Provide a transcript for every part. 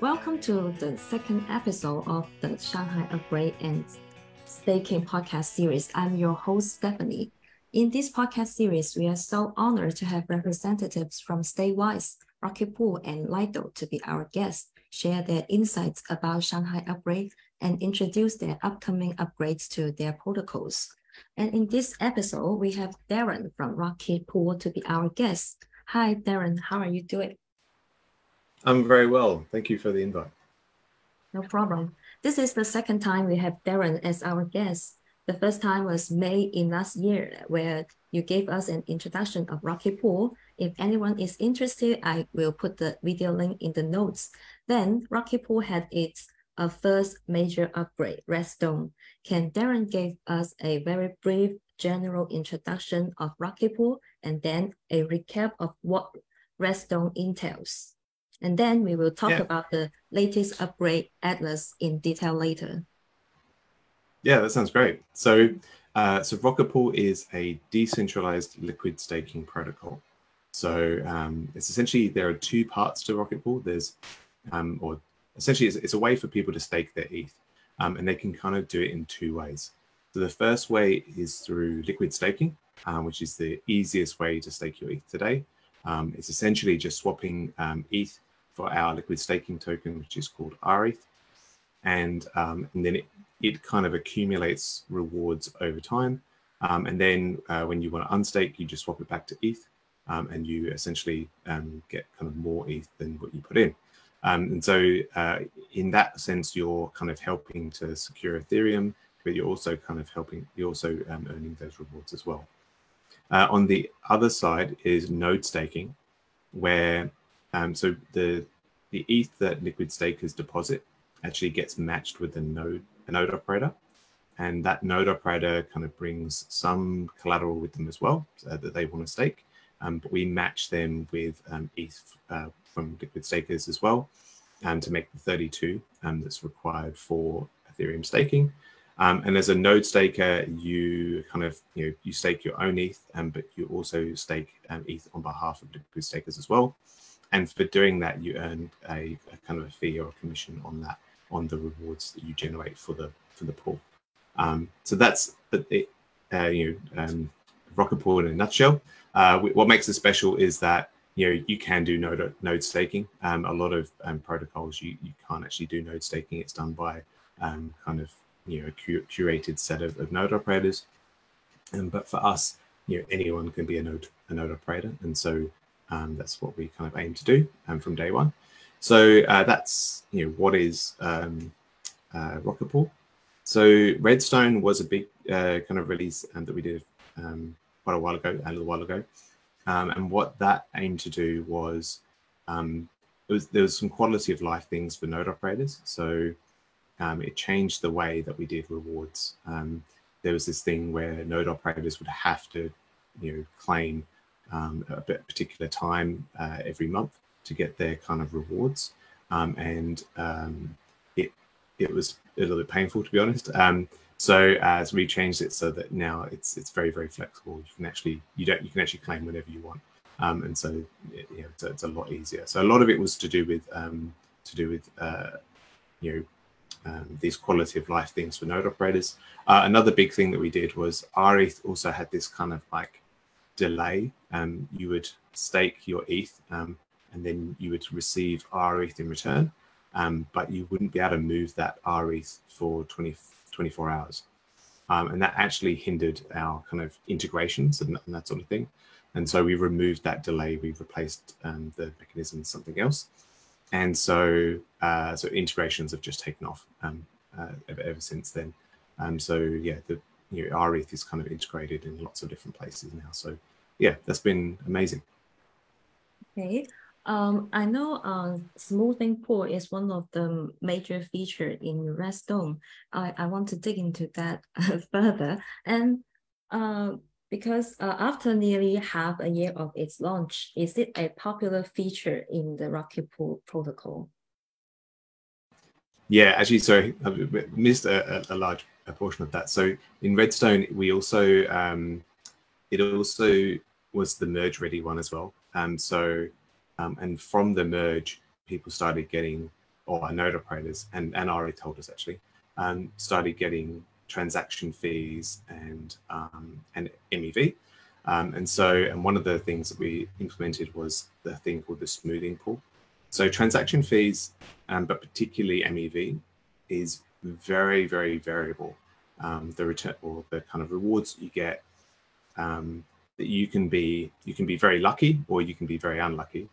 Welcome to the second episode of the Shanghai Upgrade and Staking podcast series. I'm your host, Stephanie. In this podcast series, we are so honored to have representatives from StakeWise, Rocket Pool, and Lido to be our guests, share their insights about Shanghai Upgrade, and introduce their upcoming upgrades to their protocols. And in this episode, we have Darren from Rocket Pool to be our guest. Hi, Darren. How are you doing? I'm very well. Thank you for the invite. No problem. This is the second time we have Darren as our guest. The first time was May in last year, where you gave us an introduction of Rocket Pool. If anyone is interested, I will put the video link in the notes. Then Rocket Pool had its uh, first major upgrade, Redstone. Can Darren give us a very brief general introduction of Rocket Pool and then a recap of what Redstone entails? And then we will talk yeah. about the latest upgrade Atlas in detail later. Yeah, that sounds great. So, uh, so Rocket Pool is a decentralized liquid staking protocol. So um, it's essentially there are two parts to Rocket Pool. There's, um, or essentially, it's, it's, a way for people to stake their ETH, um, and they can kind of do it in two ways. So the first way is through liquid staking, um, which is the easiest way to stake your ETH today. Um, it's essentially just swapping um, ETH for our liquid staking token, which is called RETH. And, um, and then it, it kind of accumulates rewards over time. Um, and then uh, when you want to unstake, you just swap it back to ETH. Um, and you essentially um, get kind of more ETH than what you put in. Um, and so, uh, in that sense, you're kind of helping to secure Ethereum, but you're also kind of helping, you're also um, earning those rewards as well. Uh, on the other side is node staking, where um, so the the ETH that liquid stakers deposit actually gets matched with a node a node operator, and that node operator kind of brings some collateral with them as well uh, that they want to stake. Um, but we match them with um, ETH uh, from liquid stakers as well, um, to make the 32 um, that's required for Ethereum staking. Um, and as a node staker, you kind of you know you stake your own ETH, um, but you also stake ETH on behalf of liquid stakers as well and for doing that, you earn a, a, kind of a fee or a commission on that on the rewards that you generate for the for the pool. Um, so that's the uh, you know um, Rocket Pool in a nutshell. Uh, what makes it special is that you know you can do node node staking. Um, a lot of um, protocols you you can't actually do node staking. It's done by um, kind of you know a curated set of, of node operators. Um, but for us, you know anyone can be a node a node operator, and so um, that's what we kind of aim to do um, from day one. So uh, that's you know what is um, uh, Rocket Pool. So Redstone was a big uh, kind of release um, that we did um, quite a while ago, a little while ago, um, and what that aimed to do was, um, was there was some quality of life things for node operators. So it changed the way that we did rewards. there was this thing where node operators would have to, you know, claim um, a particular time uh, every month to get their kind of rewards. Um, and um, it it was a little bit painful to be honest. Um, so as we changed it so that now it's it's very very flexible. You can actually you don't you can actually claim whenever you want, um, and so it, you know, it's, it's, a lot easier. So a lot of it was to do with um, to do with uh, you know. Um, these quality of life things for node operators. Uh, another big thing that we did was RETH also had this kind of like delay, um, you would stake your ETH um, and then you would receive RETH in return, um, but you wouldn't be able to move that RETH for 20, 24 hours. Um, and that actually hindered our kind of integrations and, and, that sort of thing. And so we removed that delay. We replaced um, the mechanism with something else. And so, uh, so integrations have just taken off um, uh, ever, ever since then. so yeah, the you know, RETH is kind of integrated in lots of different places now. So yeah, that's been amazing. Okay. Um, I know uh, smoothing pool is one of the major feature in Redstone. I, I want to dig into that further. And uh, because uh, after nearly half a year of its launch, is it a popular feature in the Rocket Pool protocol? Yeah, actually, sorry, I missed a, a, large portion of that. So in Redstone, we also, um, it also was the merge ready one as well. Um, so, um, and from the merge, people started getting or node operators, and, and RETH holders actually, um, started getting transaction fees and um, and MEV. Um, and so, and one of the things that we implemented was the thing called the smoothing pool. So transaction fees, um, but particularly MEV, is very, very variable. Um, the return or the kind of rewards that you get um, that you can be you can be very lucky or you can be very unlucky.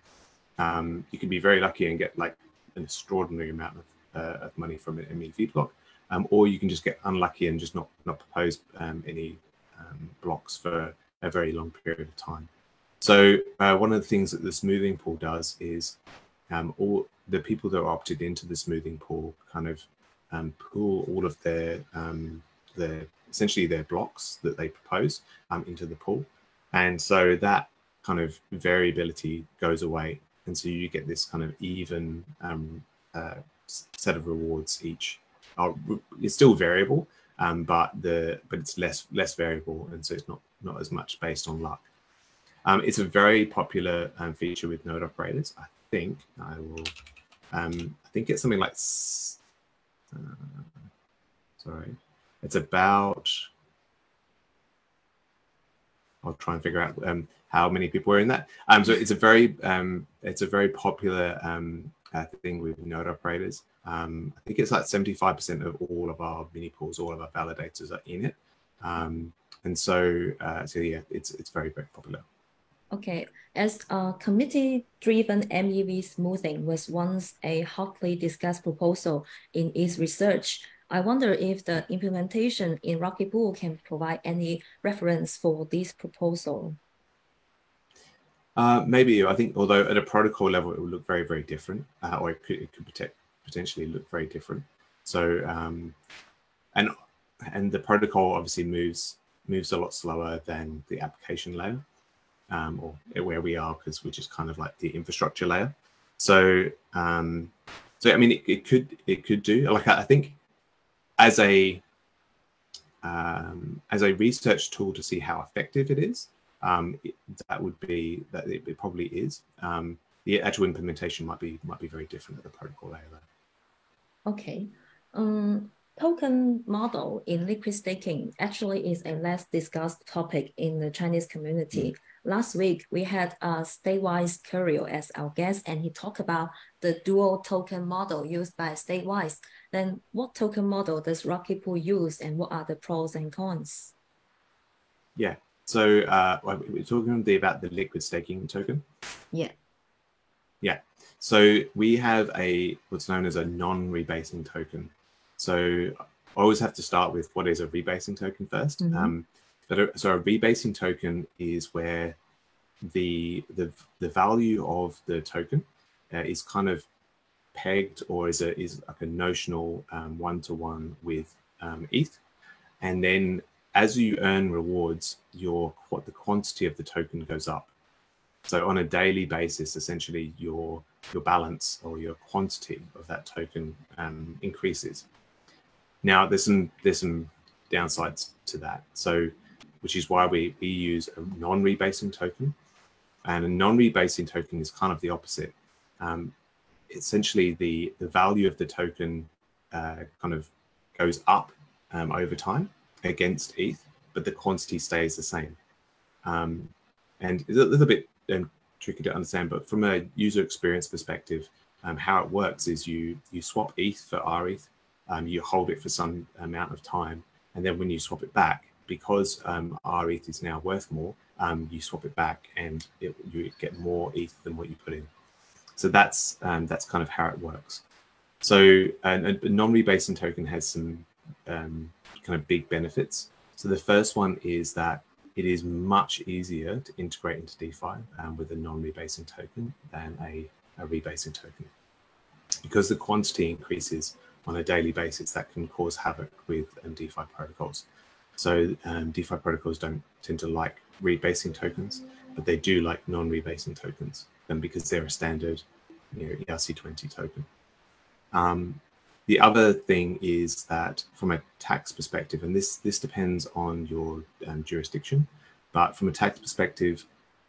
Um, you can be very lucky and get like an extraordinary amount of, uh, of money from an MEV block, um, or you can just get unlucky and just not not propose um, any um, blocks for a very long period of time. So uh, one of the things that the smoothing pool does is all the people that are opted into the smoothing pool kind of um, pool all of their um, their essentially their blocks that they propose um, into the pool, and so that kind of variability goes away, and so you get this kind of even um, uh, set of rewards each. Uh, it's still variable, um, but the but it's less less variable, and so it's not not as much based on luck. Um, it's a very popular feature with node operators. I think I will. I think it's something like. Uh, sorry, it's about. I'll try and figure out um, how many people are in that. Um, so it's a very um, it's a very popular um, uh, thing with node operators. Um, I think it's like 75% of all of our mini pools, all of our validators are in it. Um, and so, uh, so yeah, it's it's very very popular. Okay, as a committee-driven MEV smoothing was once a hotly discussed proposal in its research, I wonder if the implementation in Rocket Pool can provide any reference for this proposal. Uh, maybe I think, although at a protocol level, it will look very, very different, uh, or it could, it could potentially look very different. So, um, and and the protocol obviously moves moves a lot slower than the application layer um, or where we are because we're just kind of like the infrastructure layer. So, um, so I mean, it, it could it could do like I, think as a um, as a research tool to see how effective it is, um, it, that would be that it, it probably is. Um, the actual implementation might be might be very different at the protocol layer. Though. Okay. Um, token model in liquid staking actually is a less discussed topic in the Chinese community. Mm. Last week, we had uh, StakeWise Curio as our guest, and he talked about the dual token model used by StakeWise. Then what token model does Rocket Pool use, and what are the pros and cons? Yeah, so uh, we're talking about the liquid staking token. Yeah. Yeah. So we have a what's known as a non-rebasing token. So I always have to start with what is a rebasing token 1st mm-hmm. um, but so a rebasing token is where the the the value of the token uh, is kind of pegged or is a is like a notional one to one with um, ETH, and then as you earn rewards, your what the quantity of the token goes up. So on a daily basis, essentially your your balance or your quantity of that token um, increases. Now there's some there's some downsides to that. So which is why we, we use a non-rebasing token. And a non-rebasing token is kind of the opposite. Um, essentially, the, the value of the token uh, kind of goes up um, over time against ETH, but the quantity stays the same. Um, and it's a little bit um, tricky to understand, but from a user experience perspective, um, how it works is you you swap ETH for RETH, um, you hold it for some amount of time, and then when you swap it back, because um, our ETH is now worth more, um, you swap it back and it, you get more ETH than what you put in. So that's um, that's kind of how it works. So a non-rebasing token has some um, kind of big benefits. So the first one is that it is much easier to integrate into DeFi um, with a non-rebasing token than a, a rebasing token. Because the quantity increases on a daily basis, that can cause havoc with um, DeFi protocols. So um, DeFi protocols don't tend to like rebasing tokens, but they do like non-rebasing tokens, and because they're a standard, you know, ERC20 token. Um, the other thing is that from a tax perspective, and this this depends on your um, jurisdiction, but from a tax perspective,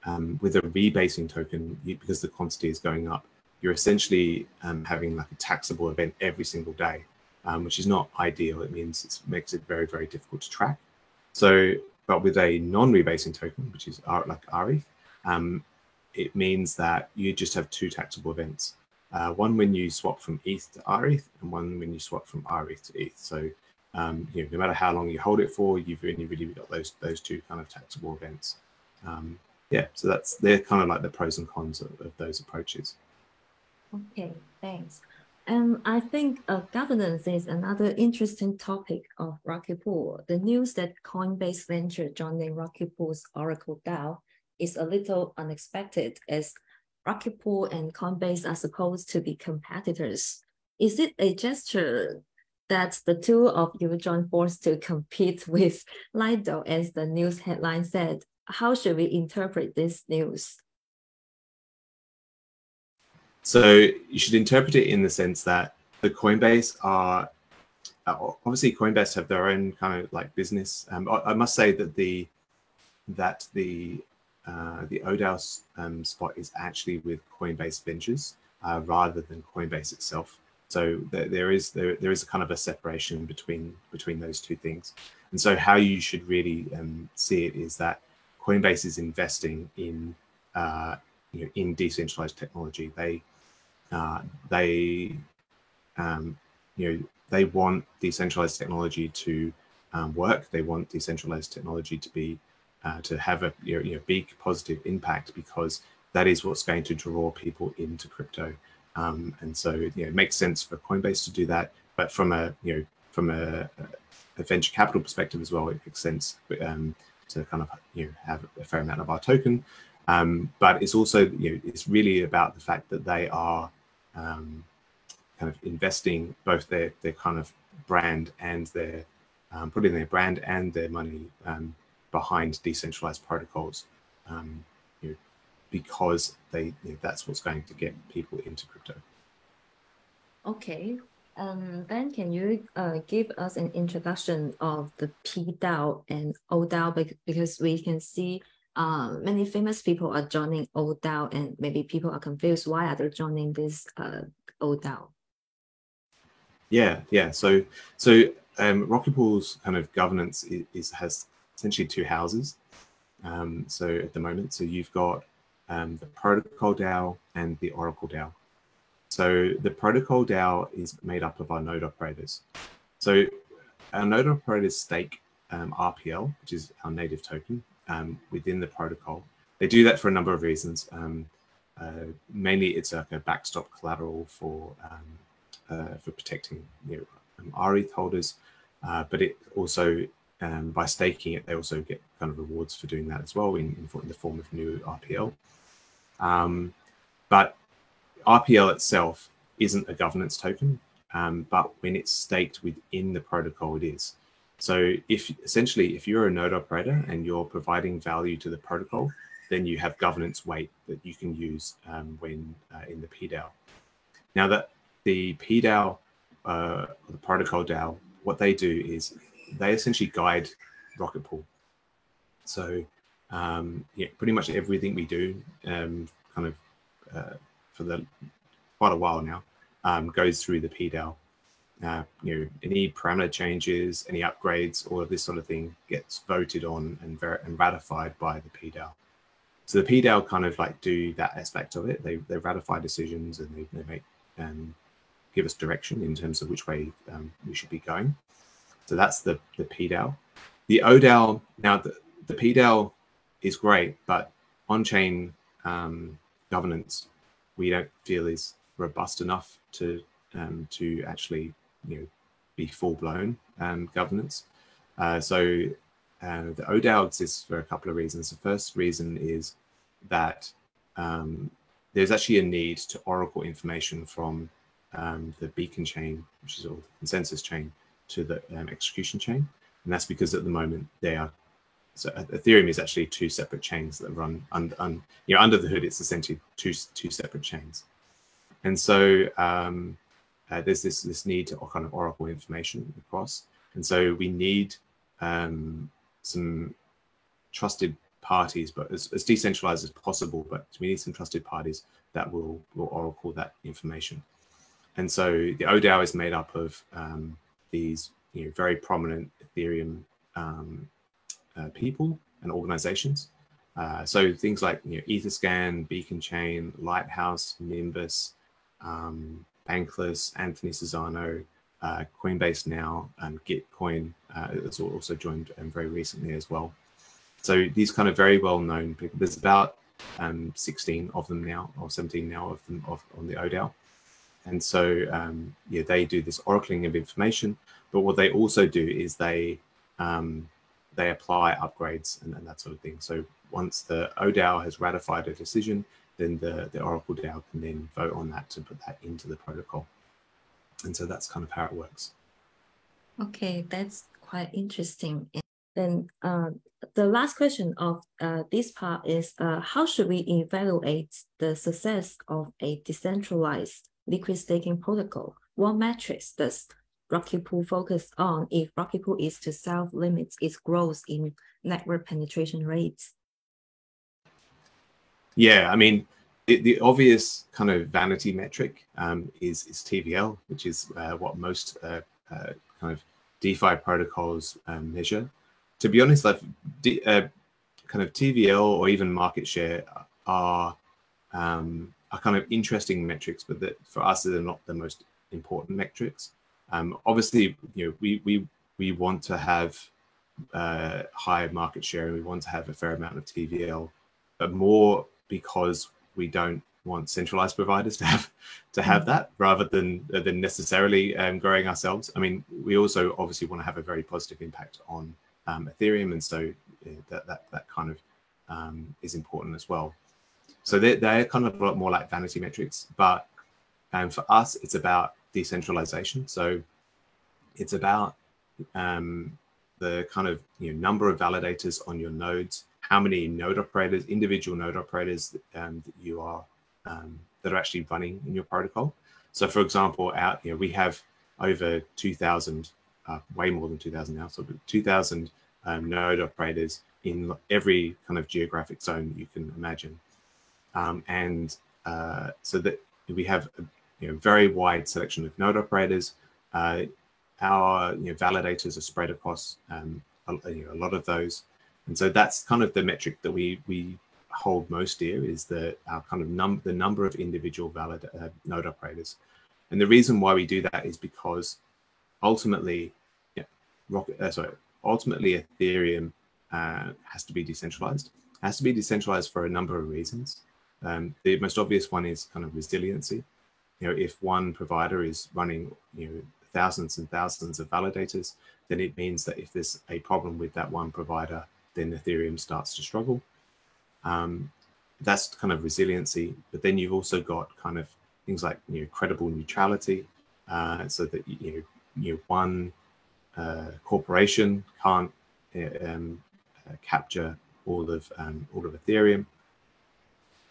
um, with a rebasing token, you, because the quantity is going up, you're essentially um, having like a taxable event every single day, um, which is not ideal. It means it makes it very, very difficult to track. So, but with a non-rebasing token, which is like rETH, um, it means that you just have two taxable events. Uh, one when you swap from ETH to rETH, and one when you swap from rETH to ETH. So, um, you know, no matter how long you hold it for, you've only really got those those two kind of taxable events. Um, yeah, so that's they're kind of like the pros and cons of, of those approaches. Okay, thanks. Um, I think uh, governance is another interesting topic of Rocket Pool. The news that Coinbase venture joining Rocket Pool's Oracle DAO is a little unexpected as Rocket Pool and Coinbase are supposed to be competitors. Is it a gesture that the two of you join force to compete with Lido, as the news headline said? How should we interpret this news? So you should interpret it in the sense that the Coinbase are uh, obviously Coinbase have their own kind of like business. Um, I, must say that the that the uh, the ODAO um, spot is actually with Coinbase Ventures uh, rather than Coinbase itself. So there, there is there, there is a kind of a separation between between those two things. And so how you should really um, see it is that Coinbase is investing in uh, you know in decentralized technology. They uh, they um, you know they want decentralized technology to um, work. They want decentralized technology to be uh, to have a you know, you know, big positive impact because that is what's going to draw people into crypto. Um, and so you know, it makes sense for Coinbase to do that, but from a you know from a, a venture capital perspective as well, it makes sense um, to kind of you know have a fair amount of our token. Um, but it's also you know it's really about the fact that they are um, kind of investing both their their kind of brand and their um, putting their brand and their money um, behind decentralized protocols um, you know, because they you know, that's what's going to get people into crypto. Okay. Um, then can you uh, give us an introduction of the PDAO and ODAO because we can see uh, many famous people are joining ODAO and maybe people are confused why are they joining this uh, ODAO? Yeah, yeah. So so um, Rocket Pool's kind of governance is, is has essentially two houses. Um, so at the moment, so you've got um, the Protocol DAO and the Oracle DAO. So the Protocol DAO is made up of our node operators. So our node operators stake um, RPL, which is our native token, um, within the protocol. They do that for a number of reasons. Um, uh, mainly, it's like a backstop collateral for um, uh, for protecting you know, rETH holders, uh, but it also um, by staking it, they also get kind of rewards for doing that as well in, in, in the form of new RPL. Um, but RPL itself isn't a governance token, um, but when it's staked within the protocol, it is. So if essentially, if you're a node operator and you're providing value to the protocol, then you have governance weight that you can use um, when uh, in the PDAO. Now that the PDAO, uh, the protocol DAO, what they do is they essentially guide Rocket Pool. So um, yeah, pretty much everything we do, um, kind of uh, for the quite a while now, um, goes through the PDAO. Uh, you know, any parameter changes, any upgrades, all of this sort of thing gets voted on and, ver- and ratified by the PDAO. So the PDAO kind of like do that aspect of it. They, they ratify decisions and they, they make um, give us direction in terms of which way um, we should be going. So that's the, the PDAO. The ODAO, now the, the PDAO is great, but on-chain um, governance, we don't feel is robust enough to um, to actually you know be full-blown um, governance. Uh, so uh, the ODAO exists for a couple of reasons. The first reason is that um, there's actually a need to oracle information from um, the beacon chain, which is all the consensus chain, to the um, execution chain. And that's because at the moment they are, so Ethereum is actually two separate chains that run under, un, you know, under the hood, it's essentially two, two separate chains. And so um, uh, there's this, this need to kind of oracle information across. And so we need um, some trusted parties, but as, as, decentralized as possible, but we need some trusted parties that will, will oracle that information. And so the ODAO is made up of um, these you know, very prominent Ethereum um, uh, people and organizations. Uh, so things like you know, Etherscan, Beacon Chain, Lighthouse, Nimbus, um, Bankless, Anthony Sassano, uh, Coinbase now, and Gitcoin uh, has also joined um, very recently as well. So these kind of very well known people. There's about um, 16 of them now, or 17 now of them of, on the ODAO. And so, um, yeah, they do this oracling of information. But what they also do is they um, they apply upgrades and, and, that sort of thing. So once the ODAO has ratified a decision, then the, the Oracle DAO can then vote on that to put that into the protocol. And so that's kind of how it works. Okay, that's quite interesting. And then uh, the last question of uh, this part is uh, how should we evaluate the success of a decentralized liquid staking protocol? What metrics does Rocket Pool focus on if Rocket Pool is to self-limit its growth in network penetration rates? Yeah, I mean, the, the obvious kind of vanity metric um, is, is TVL, which is uh, what most uh, uh, kind of DeFi protocols um, measure. To be honest, like D, uh, kind of TVL or even market share are um, are kind of interesting metrics, but that for us they're not the most important metrics. Um, obviously, you know, we we we want to have uh, high market share and we want to have a fair amount of TVL, but more because we don't want centralized providers to have to have mm-hmm. that rather than than necessarily um, growing ourselves. I mean, we also obviously want to have a very positive impact on um, Ethereum, and so yeah, that that that kind of um, is important as well. So they're, they're kind of a lot more like vanity metrics, but um, for us, it's about decentralization. So it's about um, the kind of you know, number of validators on your nodes, how many node operators, individual node operators um, that you are um, that are actually running in your protocol. So, for example, out you know we have over 2,000, uh, way more than 2,000 now, so 2,000 um, node operators in every kind of geographic zone that you can imagine, um, and uh, so that we have a you know, very wide selection of node operators. Uh, our you know, validators are spread across um, a, you know, a, lot of those, and so that's kind of the metric that we we hold most dear is the our kind of num the number of individual valid uh, node operators, and the reason why we do that is because ultimately, yeah, Rocket, uh, sorry, ultimately Ethereum uh, has to be decentralized. It has to be decentralized for a number of reasons. Um, the most obvious one is kind of resiliency you know, if one provider is running, you know, thousands and thousands of validators, then it means that if there's a problem with that one provider, then Ethereum starts to struggle. Um, that's kind of resiliency. But then you've also got kind of things like you know, credible neutrality, uh, so that you know, you know one uh, corporation can't uh, um, uh, capture all of um, all of Ethereum.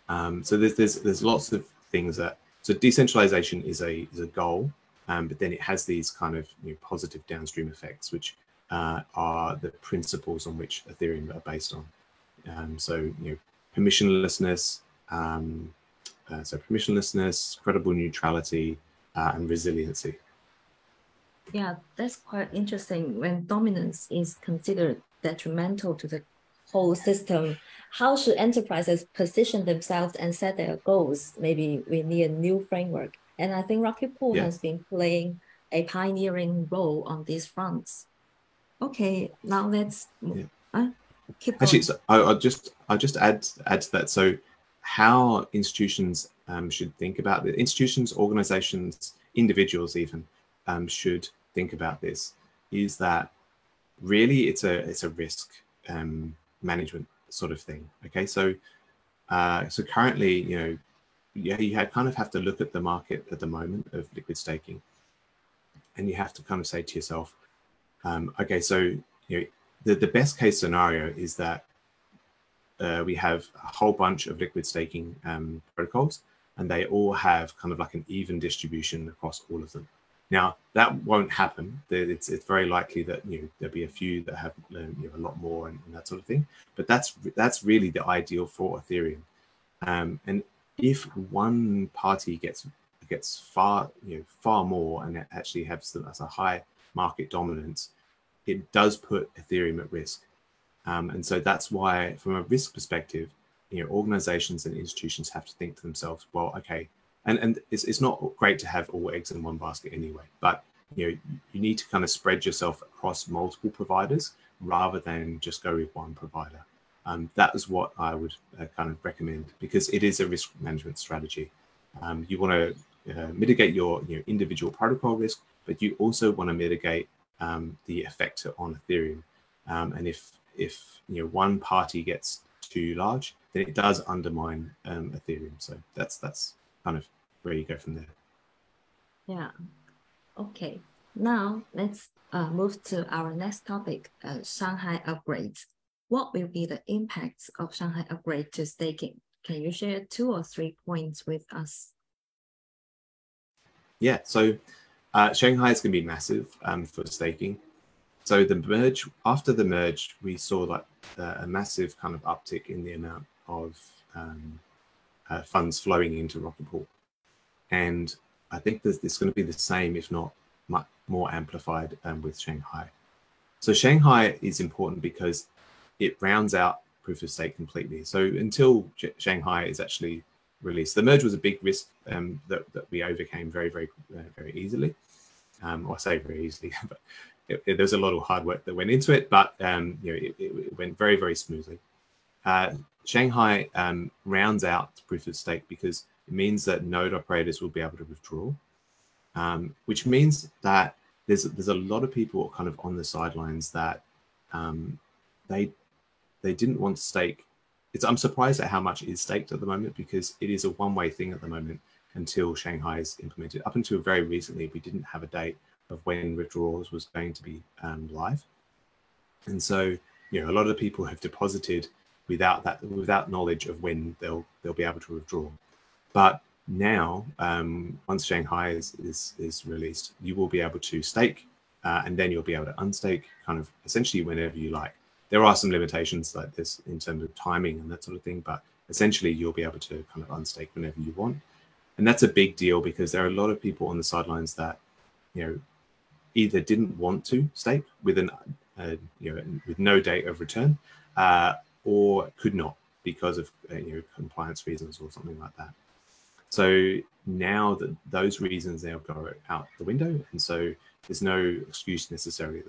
Um, so there's there's there's lots of things that so decentralization is a is a goal, um, but then it has these kind of you know, positive downstream effects, which uh, are the principles on which Ethereum are based on. Um, so you know, permissionlessness, um, uh, so permissionlessness, credible neutrality, uh, and resiliency. Yeah, that's quite interesting. When dominance is considered detrimental to the whole system, how should enterprises position themselves and set their goals? Maybe we need a new framework. And I think Rocket Pool yeah. has been playing a pioneering role on these fronts. Okay, now let's yeah. uh, keep Actually, so I, will just I'll just add add to that. So, how institutions um, should think about the institutions, organizations, individuals even um, should think about this is that really it's a it's a risk um, management sort of thing. Okay, so uh, so currently, you know, yeah, you had kind of have to look at the market at the moment of liquid staking, and you have to kind of say to yourself, um, okay, so you know, the the best case scenario is that uh, we have a whole bunch of liquid staking um, protocols, and they all have kind of like an even distribution across all of them. Now that won't happen. It's, it's very likely that you know there'll be a few that have you know, a lot more and, and, that sort of thing. But that's that's really the ideal for Ethereum. Um, and if one party gets gets far you know far more and actually has a high market dominance, it does put Ethereum at risk. Um, and so that's why, from a risk perspective, you know, organizations and institutions have to think to themselves, well, okay, and, and it's, it's not great to have all eggs in one basket anyway, but you know, you need to kind of spread yourself across multiple providers rather than just go with one provider. Um, that is what I would uh, kind of recommend because it is a risk management strategy. Um, you want to uh, mitigate your you know, individual protocol risk, but you also want to mitigate um, the effect on Ethereum. Um, and if if you know one party gets too large, then it does undermine um, Ethereum. So that's that's kind of where you go from there. Yeah. Okay. Now let's uh, move to our next topic: uh, Shanghai upgrades. What will be the impacts of Shanghai upgrade to staking? Can you share two or three points with us? Yeah. So uh, Shanghai is going to be massive um, for staking. So the merge after the merge, we saw like uh, a massive kind of uptick in the amount of um, uh, funds flowing into Rocket Pool, and I think that it's going to be the same, if not much more amplified, um, with Shanghai. So Shanghai is important because it rounds out proof of stake completely. So until J- Shanghai is actually released, the merge was a big risk um, that, that we overcame very, very, uh, very easily. Um, I say very easily, but it, it, there's a lot of hard work that went into it, but um, you know, it, it, went very, very smoothly. Uh, Shanghai um, rounds out proof of stake because it means that node operators will be able to withdraw, um, which means that there's there's a lot of people kind of on the sidelines that um, they they didn't want to stake. It's, I'm surprised at how much is staked at the moment because it is a one-way thing at the moment until Shanghai is implemented. Up until very recently, we didn't have a date of when withdrawals was going to be um, live. And so, you know, a lot of people have deposited without that, without knowledge of when they'll they'll be able to withdraw. But now, um, once Shanghai is, is is released, you will be able to stake, uh, and then you'll be able to unstake, kind of essentially whenever you like. There are some limitations like this in terms of timing and that sort of thing, but essentially you'll be able to kind of unstake whenever you want, and that's a big deal because there are a lot of people on the sidelines that, you know, either didn't want to stake with an uh, you know with no date of return, uh, or could not because of uh, you know compliance reasons or something like that. So now that those reasons now go out the window, and so there's no excuse necessarily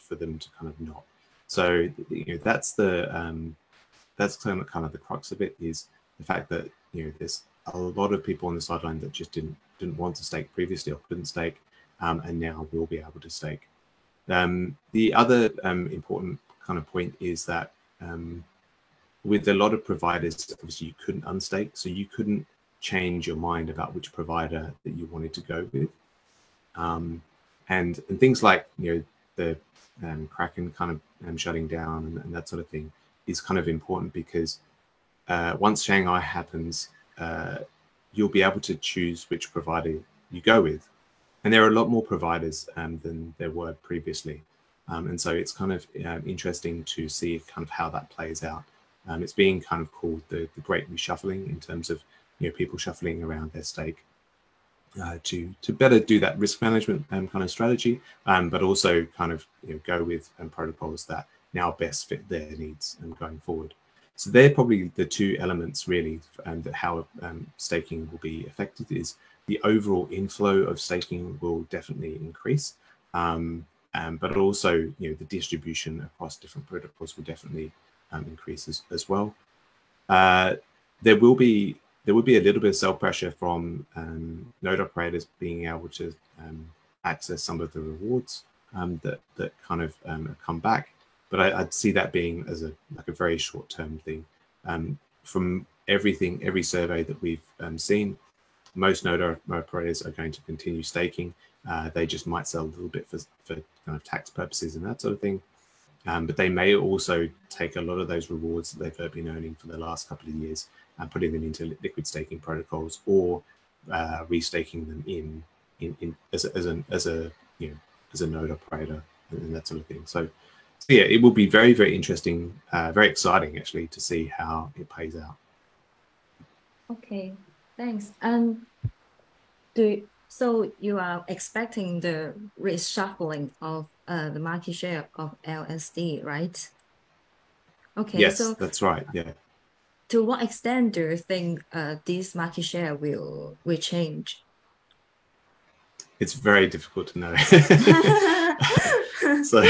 for them to kind of not. So you know that's the um, that's kind of kind of the crux of it is the fact that you know there's a lot of people on the sideline that just didn't didn't want to stake previously or couldn't stake um, and now will be able to stake. Um, the other um, important kind of point is that um, with a lot of providers, obviously you couldn't unstake, so you couldn't change your mind about which provider that you wanted to go with. Um, and, and things like you know the um, Kraken kind of shutting down and, and, that sort of thing is kind of important because uh, once Shanghai happens, uh, you'll be able to choose which provider you go with and there are a lot more providers um, than there were previously. Um, and so it's kind of uh, interesting to see kind of how that plays out. Um, it's being kind of called the, the great reshuffling in terms of you know people shuffling around their stake uh, to to better do that risk management um, kind of strategy, um, but also kind of you know, go with um, protocols that now best fit their needs and going forward. So they're probably the two elements really um, that how um, staking will be affected is the overall inflow of staking will definitely increase. Um, um, but also, you know, the distribution across different protocols will definitely um, increase as, as well. Uh, there will be there will be a little bit of sell pressure from um, node operators being able to access some of the rewards that that kind of come back. But I, would see that being as a like a very short term thing. from everything, every survey that we've seen, most node operators are going to continue staking. Uh, they just might sell a little bit for, for kind of tax purposes and that sort of thing. Um, but they may also take a lot of those rewards that they've been earning for the last couple of years and putting them into liquid staking protocols or uh, restaking them in, in, in as, a, as, a, as a you know as a node operator and that sort of thing. So, so yeah, it will be very very interesting, uh, very exciting actually to see how it plays out. Okay, Thanks. Um, do so you are expecting the reshuffling of uh, the market share of LSD, right? Okay. Yes, so that's right. Yeah. To what extent do you think uh, this market share will will change? It's very difficult to know. so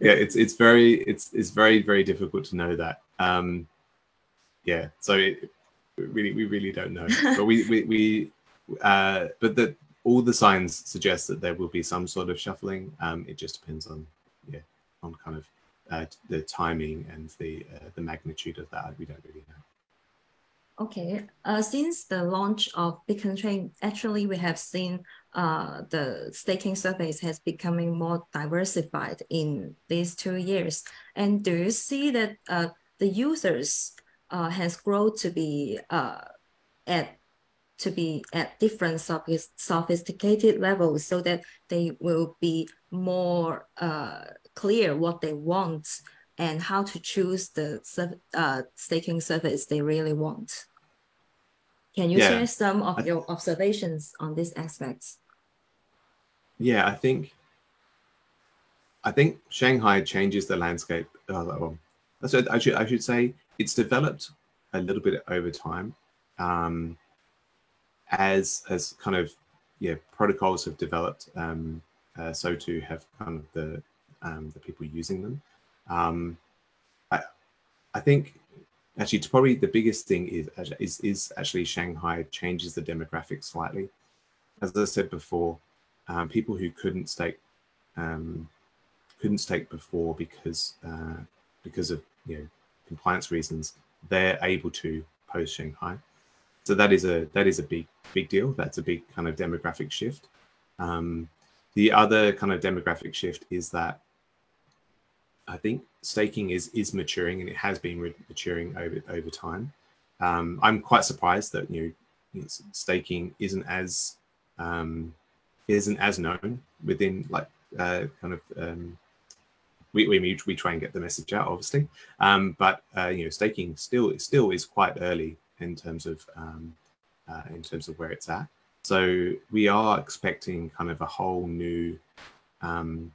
yeah, it's it's very it's it's very very difficult to know that. Um, yeah, so it, really we really don't know, but we we, we uh, but that all the signs suggest that there will be some sort of shuffling. Um, it just depends on yeah on kind of uh, the timing and the uh, the magnitude of that. We don't really know. Okay. Uh, since the launch of Beacon Chain, actually we have seen uh, the staking service has becoming more diversified in these two years. And do you see that uh, the users uh, has grown to be uh, at to be at different sophisticated levels so that they will be more uh, clear what they want and how to choose the uh, staking service they really want. Can you yeah. share some of your observations on these aspects? Yeah, I think I think Shanghai changes the landscape. Uh, well, so I should I should say it's developed a little bit over time. Um, as as kind of yeah protocols have developed, um, uh, so too have kind of the um, the people using them. Um, I I think actually probably the biggest thing is is is actually Shanghai changes the demographics slightly. As I said before, um, people who couldn't stake um, couldn't stake before because uh, because of you know compliance reasons, they're able to post Shanghai. So that is a that is a big big deal. That's a big kind of demographic shift. Um, the other kind of demographic shift is that I think staking is is maturing and it has been maturing over over time. Um, I'm quite surprised that you know staking isn't as um, isn't as known within like uh, kind of um, we, we we try and get the message out obviously um, but uh, you know staking still still is quite early in terms of um, uh, in terms of where it's at so we are expecting kind of a whole new um,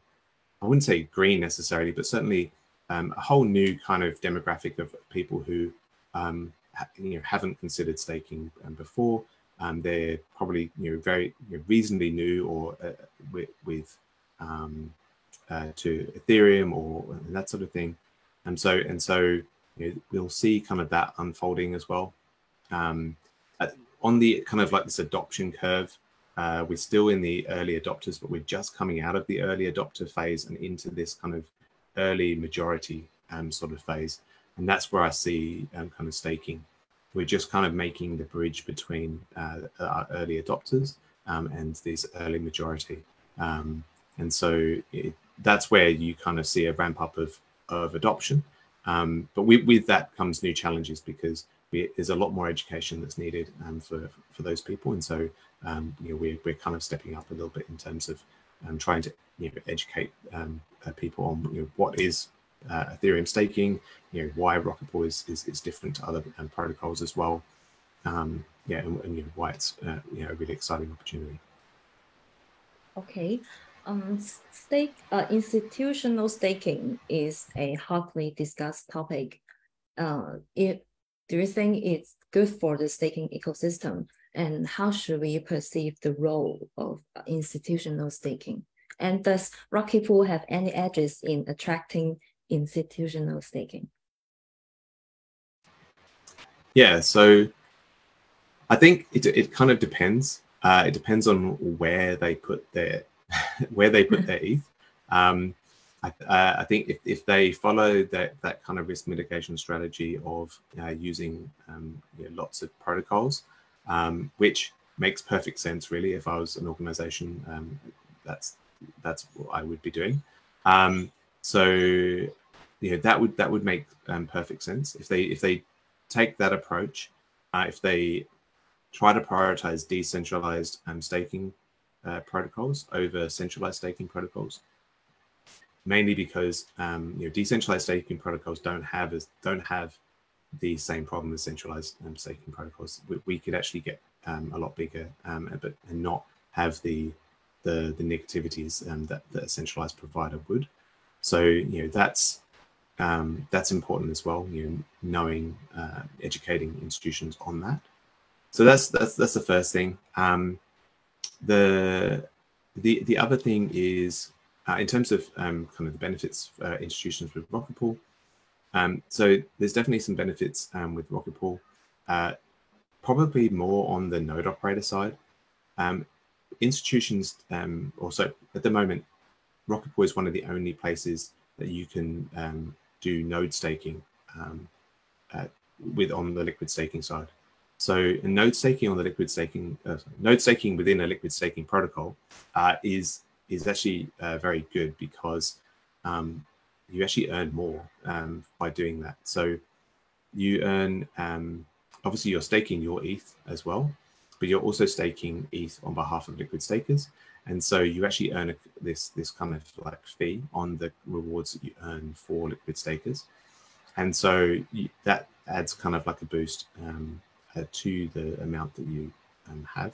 I wouldn't say green necessarily but certainly um, a whole new kind of demographic of people who um, you know haven't considered staking um, before um, they're probably you know very you know, reasonably new or uh, with, with um, uh, to Ethereum or that sort of thing, and so and so you know, we'll see kind of that unfolding as well. Um, on the kind of like this adoption curve, uh, we're still in the early adopters, but we're just coming out of the early adopter phase and into this kind of early majority um, sort of phase, and that's where I see um, kind of staking we're just kind of making the bridge between uh, our early adopters um, and this early majority. Um, and so it, that's where you kind of see a ramp up of, of adoption. Um, but we, with that comes new challenges because we, there's a lot more education that's needed um, for, for those people. And so um, you know, we're, we're kind of stepping up a little bit in terms of um, trying to you know, educate uh, people on you know, what is uh, Ethereum staking, you know, why Rocket Pool is, is, is different to other um, protocols as well. Um, yeah, and, and you know, why it's uh, you know a really exciting opportunity. Okay, um, stake uh, institutional staking is a hotly discussed topic. Uh, it, do you think it's good for the staking ecosystem? And how should we perceive the role of institutional staking? And does Rocket Pool have any edges in attracting institutional staking? Yeah, so I think it, it kind of depends. Uh, it depends on where they put their where they put their ETH. Um, I, uh, I, think if, if they follow that that kind of risk mitigation strategy of uh, using um, you know, lots of protocols, um, which makes perfect sense, really. If I was an organization, um, that's that's what I would be doing. Um, so you know that would that would make um, perfect sense if they if they take that approach, uh, if they try to prioritize decentralized um, staking uh, protocols over centralized staking protocols, mainly because um, you know decentralized staking protocols don't have as don't have the same problem as centralized um, staking protocols. We, we, could actually get um, a lot bigger, um, but and not have the the, the negativities um, that, that a centralized provider would. So you know that's um, that's important as well. You know, knowing, uh, educating institutions on that. So that's that's that's the first thing. The the the other thing is uh, in terms of kind of the benefits uh, institutions with Rocket Pool. Um, so there's definitely some benefits um, with Rocket Pool, uh, probably more on the node operator side. Um, institutions um, also at the moment, Rocket Pool is one of the only places that you can um, do node staking um, uh, with on the liquid staking side. So node staking on the liquid staking, uh, node staking within a liquid staking protocol uh, is is actually uh, very good because um, you actually earn more um, by doing that. So you earn um, obviously you're staking your ETH as well, but you're also staking ETH on behalf of liquid stakers, and so you actually earn a, this this kind of like fee on the rewards that you earn for liquid stakers, and so you, that adds kind of like a boost um, uh, to the amount that you um, have.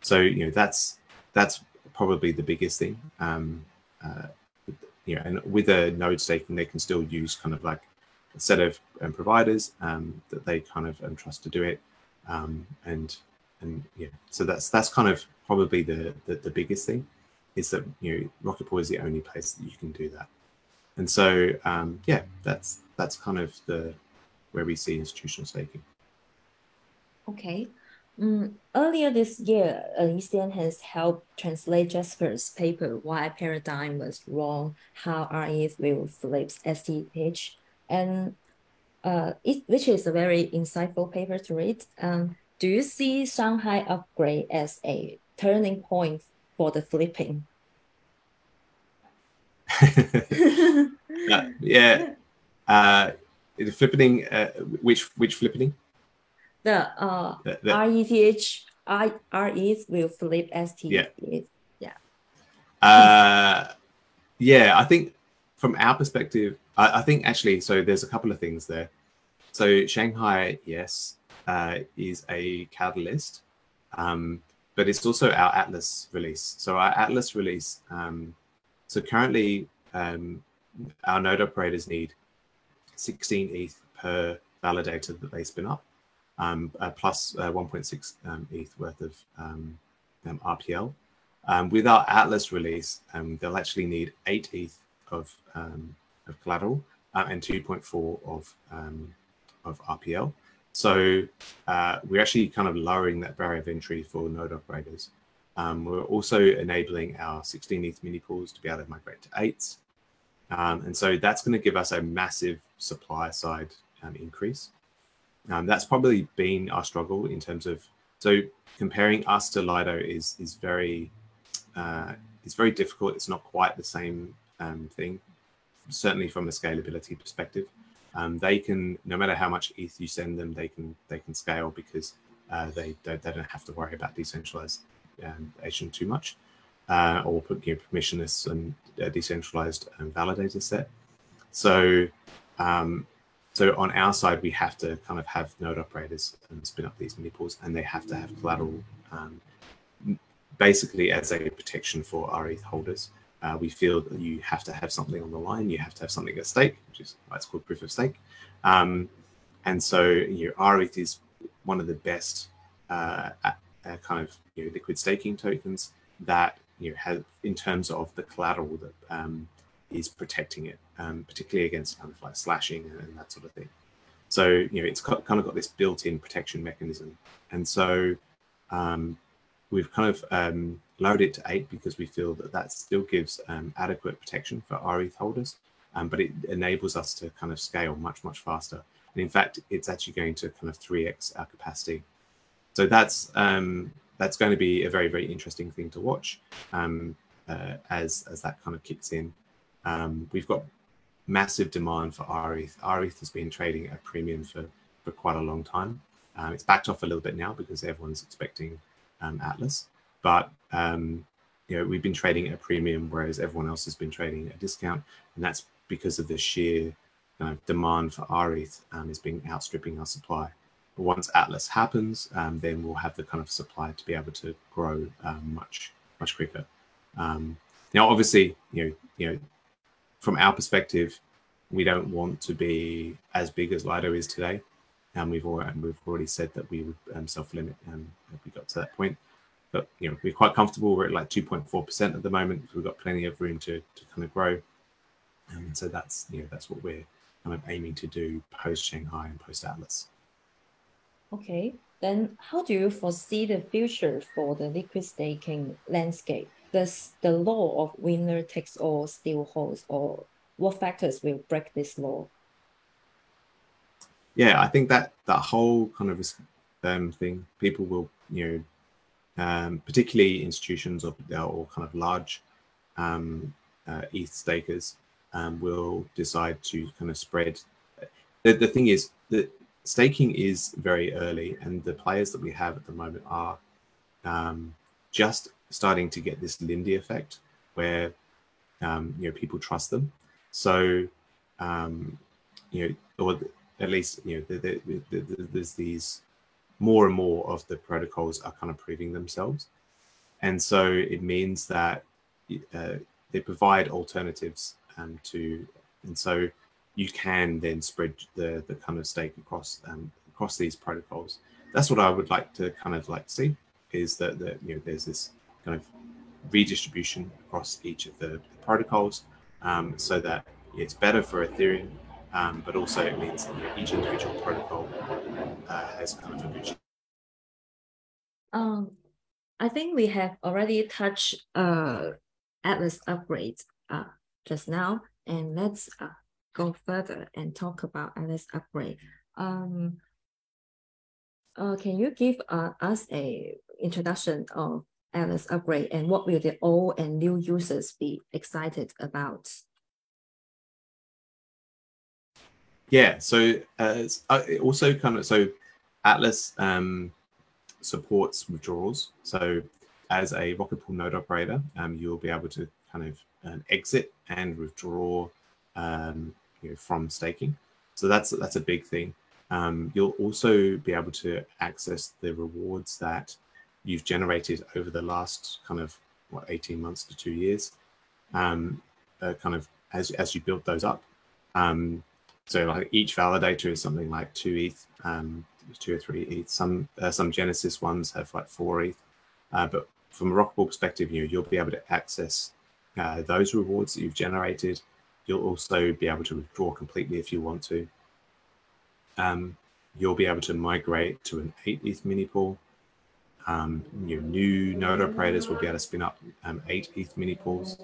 So you know that's that's probably the biggest thing. Um, uh, you know, and with a node staking, they can still use kind of like a set of um, providers um, that they kind of um, trust to do it, um, and and yeah, so that's that's kind of probably the, the, the biggest thing is that you know Rocket Pool is the only place that you can do that, and so um, yeah, that's that's kind of the where we see institutional staking. Okay. Mm, earlier this year, ECN has helped translate Jasper's paper, Why Paradigm Was Wrong, How rETH Will Flip stETH, and uh, it, which is a very insightful paper to read. Um, do you see Shanghai upgrade as a turning point for the flipping? uh, yeah. Uh, the flipping, uh, which which flipping? The uh the, the, rETH I rETH will flip ST. Yeah. Yeah. Uh yeah, I think from our perspective, I, I think actually so there's a couple of things there. So Shanghai, yes, uh, is a catalyst, um, but it's also our Atlas release. So our Atlas release, um, so currently um, our node operators need 16 ETH per validator that they spin up um, uh, plus uh, 1.6 um, ETH worth of um, um RPL. Um, with our Atlas release, um, they'll actually need 8 ETH of, of collateral and 2.4 of, of RPL. So uh, we're actually kind of lowering that barrier of entry for node operators. we're also enabling our 16 ETH mini pools to be able to migrate to 8s. and so that's going to give us a massive supply side increase. Um, that's probably been our struggle in terms of so comparing us to Lido is is very uh, it's very difficult. It's not quite the same um, thing, certainly from a scalability perspective. Um, they can no matter how much ETH you send them, they can they can scale because uh, they, they, they don't have to worry about decentralization um, too much, uh, or put you know, permissionless and decentralized um, validator set. So um, so on our side, we have to kind of have node operators and spin up these pools, and they have to have collateral, um, basically as a protection for our ETH holders. Uh, we feel that you have to have something on the line. You have to have something at stake, which is why it's called proof of stake. Um, and so you know, is one of the best uh, kind of you know, liquid staking tokens that you know have in terms of the collateral that um, is protecting it, um, particularly against kind of like slashing and that sort of thing. So you know, it's kind of got this built-in protection mechanism, and so um, we've kind of um, lowered it to eight because we feel that that still gives um, adequate protection for our ETH holders, um, but it enables us to kind of scale much much faster. And in fact, it's actually going to kind of 3x our capacity. So that's um, that's going to be a very very interesting thing to watch uh, as as that kind of kicks in. Um, we've got massive demand for rETH. rETH has been trading at premium for, for quite a long time. Um, it's backed off a little bit now because everyone's expecting um, Atlas, but um, you know we've been trading at a premium, whereas everyone else has been trading at a discount, and that's because of the sheer demand for rETH um, is being outstripping our supply. But once Atlas happens, um, then we'll have the kind of supply to be able to grow um, much much quicker. Um, now, obviously, you know, you know, from our perspective, we don't want to be as big as Lido is today, and we've already we've already said that we would um, self limit um, if we got to that point. But you know, we're quite comfortable. We're at like 2.4 percent at the moment. So we've got plenty of room to to kind of grow, and so that's you know that's what we're kind of aiming to do post Shanghai and post Atlas. Okay, then how do you foresee the future for the liquid staking landscape? Does the law of winner takes all still holds, or what factors will break this law? Yeah, I think that that whole kind of um, thing, people will, you know, um, particularly institutions or, or kind of large um, uh, ETH stakers um, will decide to kind of spread. The, the thing is that staking is very early, and the players that we have at the moment are um, just starting to get this Lindy effect, where um, you know people trust them. So um, you know, or at least you know, the, the, the, there's these more and more of the protocols are kind of proving themselves, and so it means that uh, they provide alternatives um, to, and so you can then spread the the kind of stake across um, across these protocols. That's what I would like to kind of like see is that that you know there's this kind of redistribution across each of the, protocols, um, so that it's better for Ethereum, um, but also it means that each individual protocol uh, has kind of a good. Um, I think we have already touched uh, Atlas upgrades uh, just now, and let's uh, go further and talk about Atlas upgrade. Um, uh, can you give uh, us a introduction of Atlas upgrade and what will the old and new users be excited about? Yeah, so uh, uh also kind of so Atlas um, supports withdrawals. So as a Rocket Pool node operator, um, you'll be able to kind of um, exit and withdraw um, you know, from staking. So that's that's a big thing. Um, you'll also be able to access the rewards that you've generated over the last kind of what 18 months to two years, um, uh, kind of as as you build those up. Um, so like each validator is something like two ETH, um, two or three ETH. Some uh, some Genesis ones have like four ETH, uh, but from a Pool perspective, you you'll be able to access uh, those rewards that you've generated You'll also be able to withdraw completely if you want to. Um, you'll be able to migrate to an 8 ETH mini pool. Um, your new node operators will be able to spin up um, 8 ETH mini pools.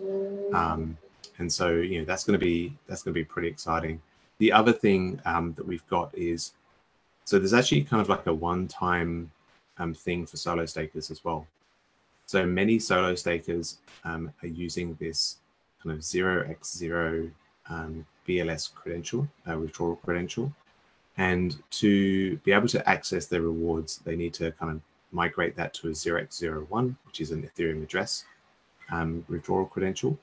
Um, and so, you know, that's going to be that's going to be pretty exciting. The other thing um, that we've got is so there's actually kind of like a one-time um, thing for solo stakers as well. So many solo stakers um, are using this kind of 0x0 um, BLS credential, uh, withdrawal credential. And to be able to access their rewards, they need to kind of migrate that to a 0x01, which is an Ethereum address um, withdrawal credential.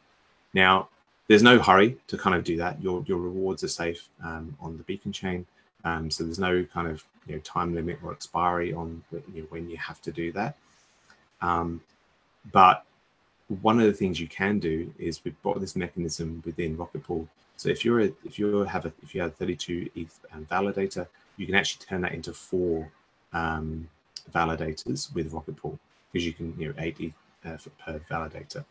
Now, there's no hurry to kind of do that. Your, your rewards are safe um, on the beacon chain. Um, so there's no kind of you know, time limit or expiry on you when you have to do that. Um, but one of the things you can do is we've got this mechanism within Rocket Pool. So if you're a, if you have a if you have 32 ETH validator, you can actually turn that into four um, validators with Rocket Pool because you can you know eight ETH uh, per validator.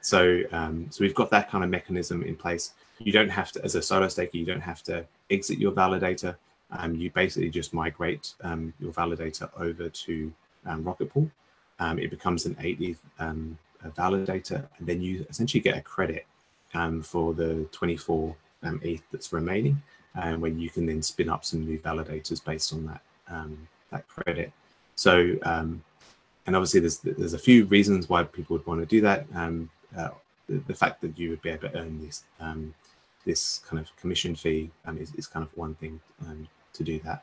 So um, so we've got that kind of mechanism in place. You don't have to, as a solo staker, you don't have to exit your validator. Um, you basically just migrate um, your validator over to um, Rocket Pool. Um, it becomes an 80 um, validator, and then you essentially get a credit for the 24 um, ETH that's remaining, and when you can then spin up some new validators based on that that credit. So, um, and obviously there's there's a few reasons why people would want to do that. Um, uh, the, the, fact that you would be able to earn this um, this kind of commission fee is, is kind of one thing to do that.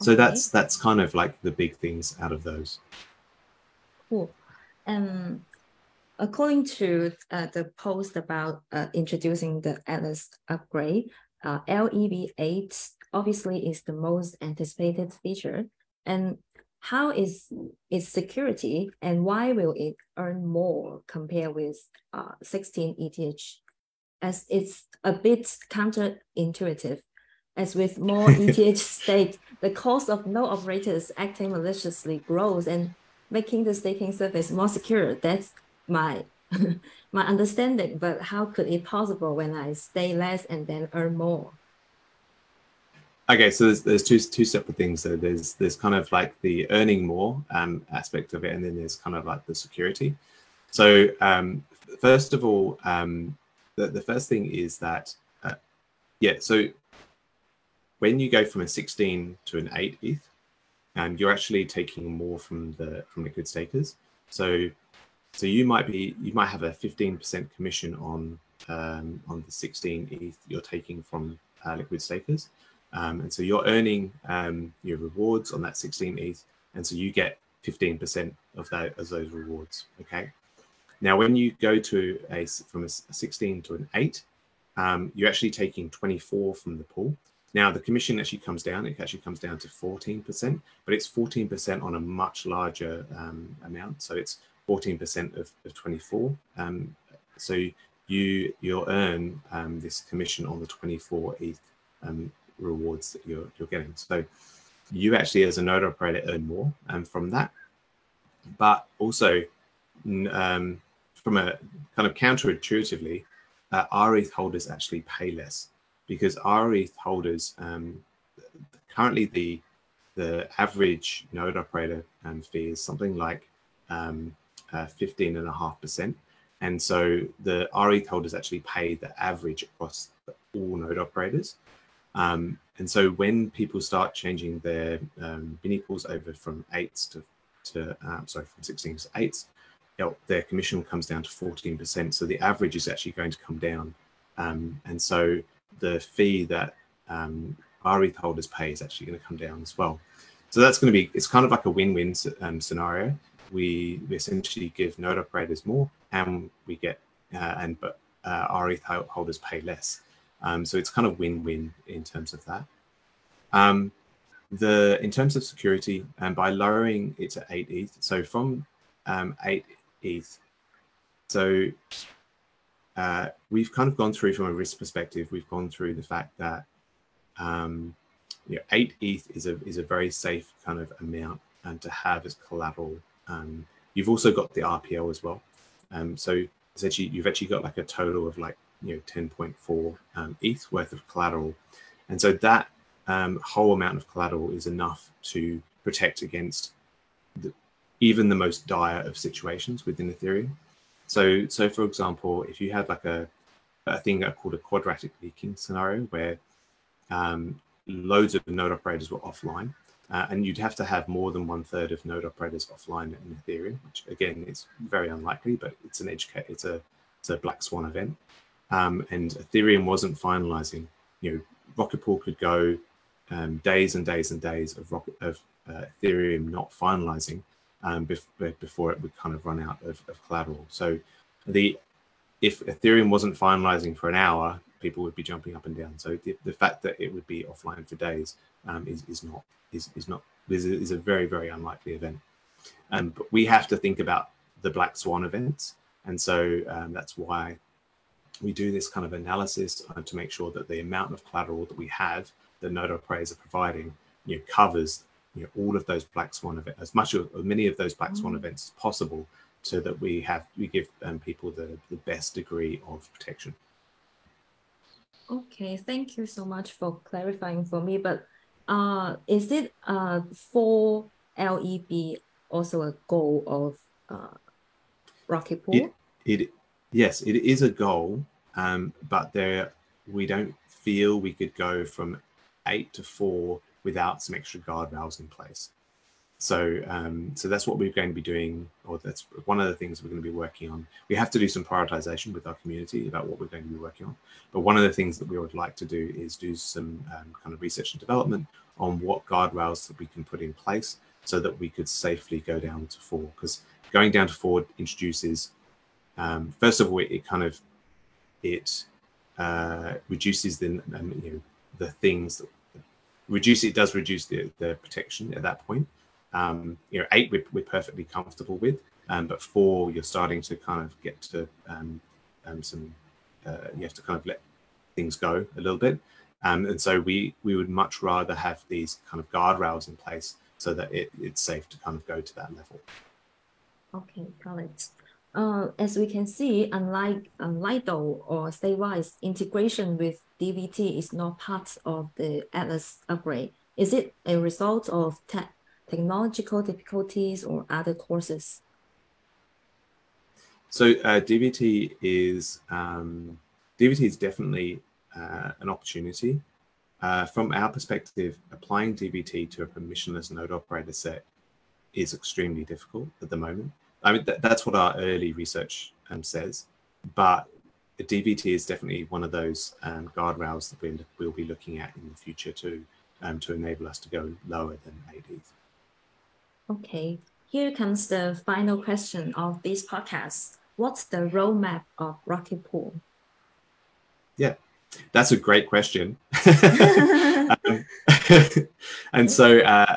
So that's that's kind of like the big things out of those. Cool. Um, according to uh, the post about uh, introducing the Atlas upgrade, uh, LEB8 obviously is the most anticipated feature. And how is its security and why will it earn more compared with uh, 16 ETH? As it's a bit counterintuitive. As with more ETH staked, the cost of node operators acting maliciously grows and making the staking service more secure. That's my my understanding. But how could it possible when I stay less and then earn more? Okay, so there's, there's two two separate things. So there's there's kind of like the earning more um, aspect of it, and then there's kind of like the security. So um, first of all, um, the the first thing is that uh, yeah. So when you go from a 16 to an 8 ETH, um, you're actually taking more from the from liquid stakers. So so you might be you might have a 15% commission on um, on the 16 ETH you're taking from uh, liquid stakers. Um, and so you're earning um, your rewards on that 16 ETH, and so you get 15% of that as those rewards. Okay. Now, when you go to a from a 16 to an 8, um, you're actually taking 24 from the pool. Now, the commission actually comes down. It actually comes down to 14%, but it's 14% on a much larger um, amount. So it's 14% of, of 24. Um, so you you'll earn um, this commission on the 24 ETH um, rewards that you're, you're getting. So you actually, as a node operator, earn more um, from that. But also, um, from a kind of counterintuitively, uh, rETH holders actually pay less because rETH holders um, currently the the average node operator um, fee is something like um, uh, 15 and a half percent. And so the rETH holders actually pay the average across all node operators. Um, and so when people start changing their um, mini pools over from eights to, to um, sorry, from 16 to eights, you know, their commission comes down to 14%. So the average is actually going to come down. Um, and so the fee that um, rETH holders pay is actually going to come down as well. So that's going to be, it's kind of like a win-win um, scenario. We, we essentially give node operators more and we get, uh, and but uh, rETH holders pay less. Um, so it's kind of win-win in terms of that. Um, the in terms of security, and um, by lowering it to eight ETH, so from um, eight ETH, so uh, we've kind of gone through from a risk perspective. We've gone through the fact that um, you know, eight ETH is a is a very safe kind of amount and to have as collateral. Um, you've also got the RPL as well. Um, so essentially, you've actually got like a total of like you know 10.4 um, ETH worth of collateral, and so that um, whole amount of collateral is enough to protect against the, even the most dire of situations within Ethereum. So, so for example, if you had like a, a thing called a quadratic leaking scenario where um, loads of node operators were offline, uh, and you'd have to have more than one third of node operators offline in Ethereum, which again is very unlikely, but it's an edge case, it's a it's a black swan event um, and Ethereum wasn't finalizing. You know, Rocket Pool could go um, days and days and days of, of uh, Ethereum not finalizing um, bef- before it would kind of run out of, of, collateral. So the if Ethereum wasn't finalizing for an hour, people would be jumping up and down. So the, the fact that it would be offline for days um, is, is not is, is not is a, is a very very unlikely event. Um, but we have to think about the black swan events, and so um, that's why we do this kind of analysis to make sure that the amount of collateral that we have that node operators are providing you know, covers you know, all of those black swan events, as much of many of those black swan mm. events as possible, so that we have we give um, people the, the best degree of protection. Okay, thank you so much for clarifying for me. But uh, is it uh, for LEB also a goal of uh, Rocket Pool? It, it yes, it is a goal, um, but there we don't feel we could go from eight to four without some extra guardrails in place. So, um, so that's what we're going to be doing, or that's one of the things we're going to be working on. We have to do some prioritization with our community about what we're going to be working on. But one of the things that we would like to do is do some um, kind of research and development on what guardrails that we can put in place so that we could safely go down to four. Because going down to four introduces, um, first of all, it, it kind of it uh, reduces the um, you know the things that reduce it does reduce the, the protection at that point. Um, you know, eight we're, we're perfectly comfortable with, um, but four you're starting to kind of get to um, um some. Uh, you have to kind of let things go a little bit, um, and so we we would much rather have these kind of guardrails in place so that it, it's safe to kind of go to that level. Okay, got it. Uh, as we can see, unlike Lido or StakeWise, integration with DVT is not part of the Atlas upgrade. Is it a result of te technological difficulties or other causes? So uh, DVT is um, DVT is definitely uh, an opportunity. Uh, from our perspective, applying DVT to a permissionless node operator set is extremely difficult at the moment. I mean, th that's what our early research um, says, but the DVT is definitely one of those um, guardrails that we'll, we'll, be looking at in the future to um, to enable us to go lower than ADs. Okay, here comes the final question of this podcast. What's the roadmap of Rocket Pool? Yeah, that's a great question. um, and so uh,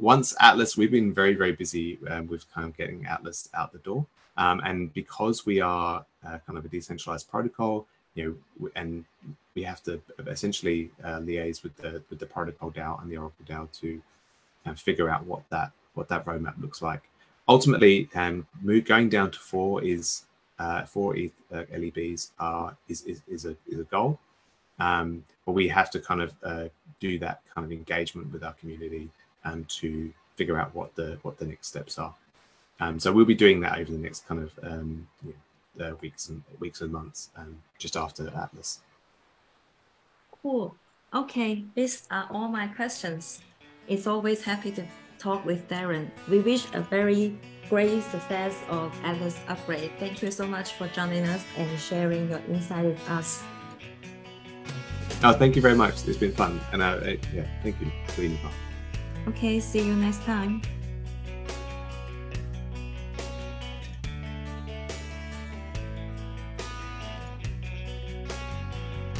once Atlas, we've been very, very busy um, with kind of getting Atlas out the door. Um, and because we are uh, kind of a decentralized protocol, you know, and we have to essentially uh, liaise with the with the protocol DAO and the Oracle DAO to of figure out what that what that roadmap looks like. Ultimately, um, going down to four is uh, four ETH, uh, LEBs are is, is, is a is a goal, um, but we have to kind of uh, do that kind of engagement with our community and to figure out what the what the next steps are. Um, so we'll be doing that over the next kind of um, you know, uh, weeks and weeks and months, um, just after Atlas. Cool. Okay, these are all my questions. It's always happy to talk with Darren. We wish a very great success of Atlas upgrade. Thank you so much for joining us and sharing your insight with us. Oh, thank you very much. It's been fun, and uh, yeah, thank you for being part. Okay, see you next time.